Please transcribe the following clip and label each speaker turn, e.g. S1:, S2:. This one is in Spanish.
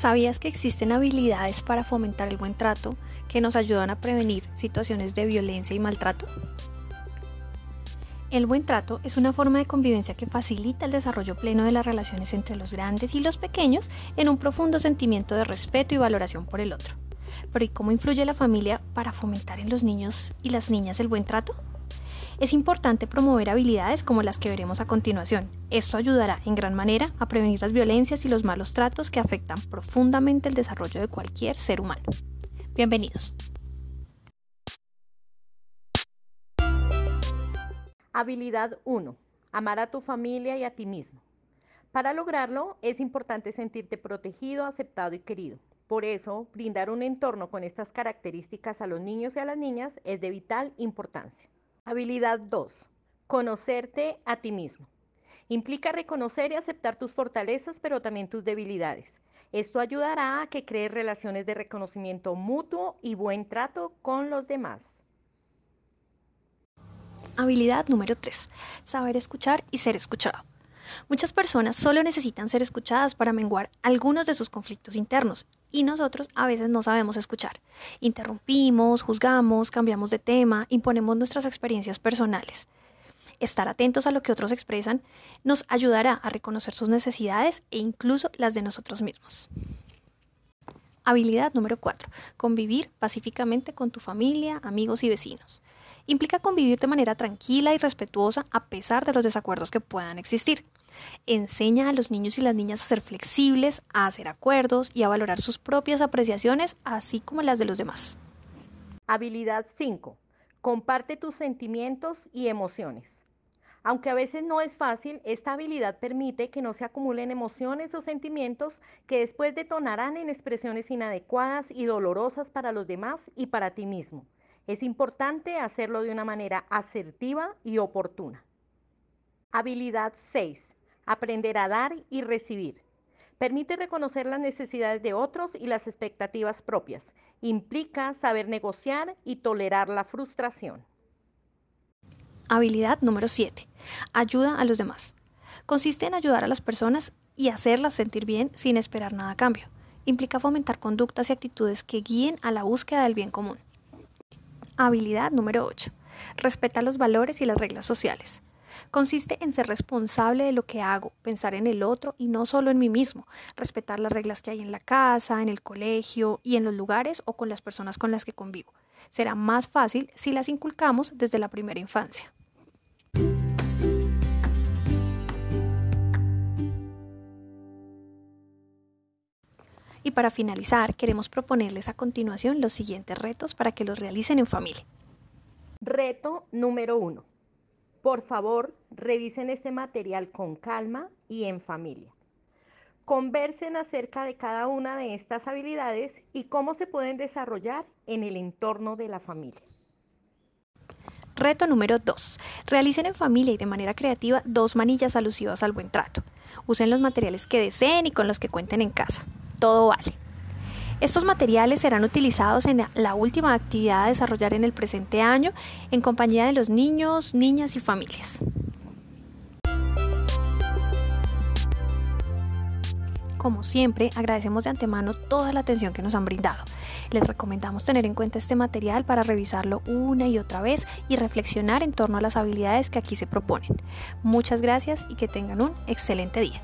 S1: ¿Sabías que existen habilidades para fomentar el buen trato que nos ayudan a prevenir situaciones de violencia y maltrato? El buen trato es una forma de convivencia que facilita el desarrollo pleno de las relaciones entre los grandes y los pequeños en un profundo sentimiento de respeto y valoración por el otro. Pero ¿y cómo influye la familia para fomentar en los niños y las niñas el buen trato? Es importante promover habilidades como las que veremos a continuación. Esto ayudará en gran manera a prevenir las violencias y los malos tratos que afectan profundamente el desarrollo de cualquier ser humano. Bienvenidos.
S2: Habilidad 1. Amar a tu familia y a ti mismo. Para lograrlo es importante sentirte protegido, aceptado y querido. Por eso, brindar un entorno con estas características a los niños y a las niñas es de vital importancia. Habilidad 2. Conocerte a ti mismo. Implica reconocer y aceptar tus fortalezas, pero también tus debilidades. Esto ayudará a que crees relaciones de reconocimiento mutuo y buen trato con los demás.
S1: Habilidad número 3. Saber escuchar y ser escuchado. Muchas personas solo necesitan ser escuchadas para menguar algunos de sus conflictos internos y nosotros a veces no sabemos escuchar. Interrumpimos, juzgamos, cambiamos de tema, imponemos nuestras experiencias personales. Estar atentos a lo que otros expresan nos ayudará a reconocer sus necesidades e incluso las de nosotros mismos. Habilidad número 4. Convivir pacíficamente con tu familia, amigos y vecinos. Implica convivir de manera tranquila y respetuosa a pesar de los desacuerdos que puedan existir. Enseña a los niños y las niñas a ser flexibles, a hacer acuerdos y a valorar sus propias apreciaciones, así como las de los demás.
S2: Habilidad 5. Comparte tus sentimientos y emociones. Aunque a veces no es fácil, esta habilidad permite que no se acumulen emociones o sentimientos que después detonarán en expresiones inadecuadas y dolorosas para los demás y para ti mismo. Es importante hacerlo de una manera asertiva y oportuna. Habilidad 6 aprender a dar y recibir. Permite reconocer las necesidades de otros y las expectativas propias. Implica saber negociar y tolerar la frustración.
S1: Habilidad número 7. Ayuda a los demás. Consiste en ayudar a las personas y hacerlas sentir bien sin esperar nada a cambio. Implica fomentar conductas y actitudes que guíen a la búsqueda del bien común. Habilidad número 8. Respeta los valores y las reglas sociales. Consiste en ser responsable de lo que hago, pensar en el otro y no solo en mí mismo, respetar las reglas que hay en la casa, en el colegio y en los lugares o con las personas con las que convivo. Será más fácil si las inculcamos desde la primera infancia. Y para finalizar, queremos proponerles a continuación los siguientes retos para que los realicen en familia.
S2: Reto número uno. Por favor, revisen este material con calma y en familia. Conversen acerca de cada una de estas habilidades y cómo se pueden desarrollar en el entorno de la familia.
S1: Reto número 2. Realicen en familia y de manera creativa dos manillas alusivas al buen trato. Usen los materiales que deseen y con los que cuenten en casa. Todo vale. Estos materiales serán utilizados en la última actividad a desarrollar en el presente año en compañía de los niños, niñas y familias. Como siempre, agradecemos de antemano toda la atención que nos han brindado. Les recomendamos tener en cuenta este material para revisarlo una y otra vez y reflexionar en torno a las habilidades que aquí se proponen. Muchas gracias y que tengan un excelente día.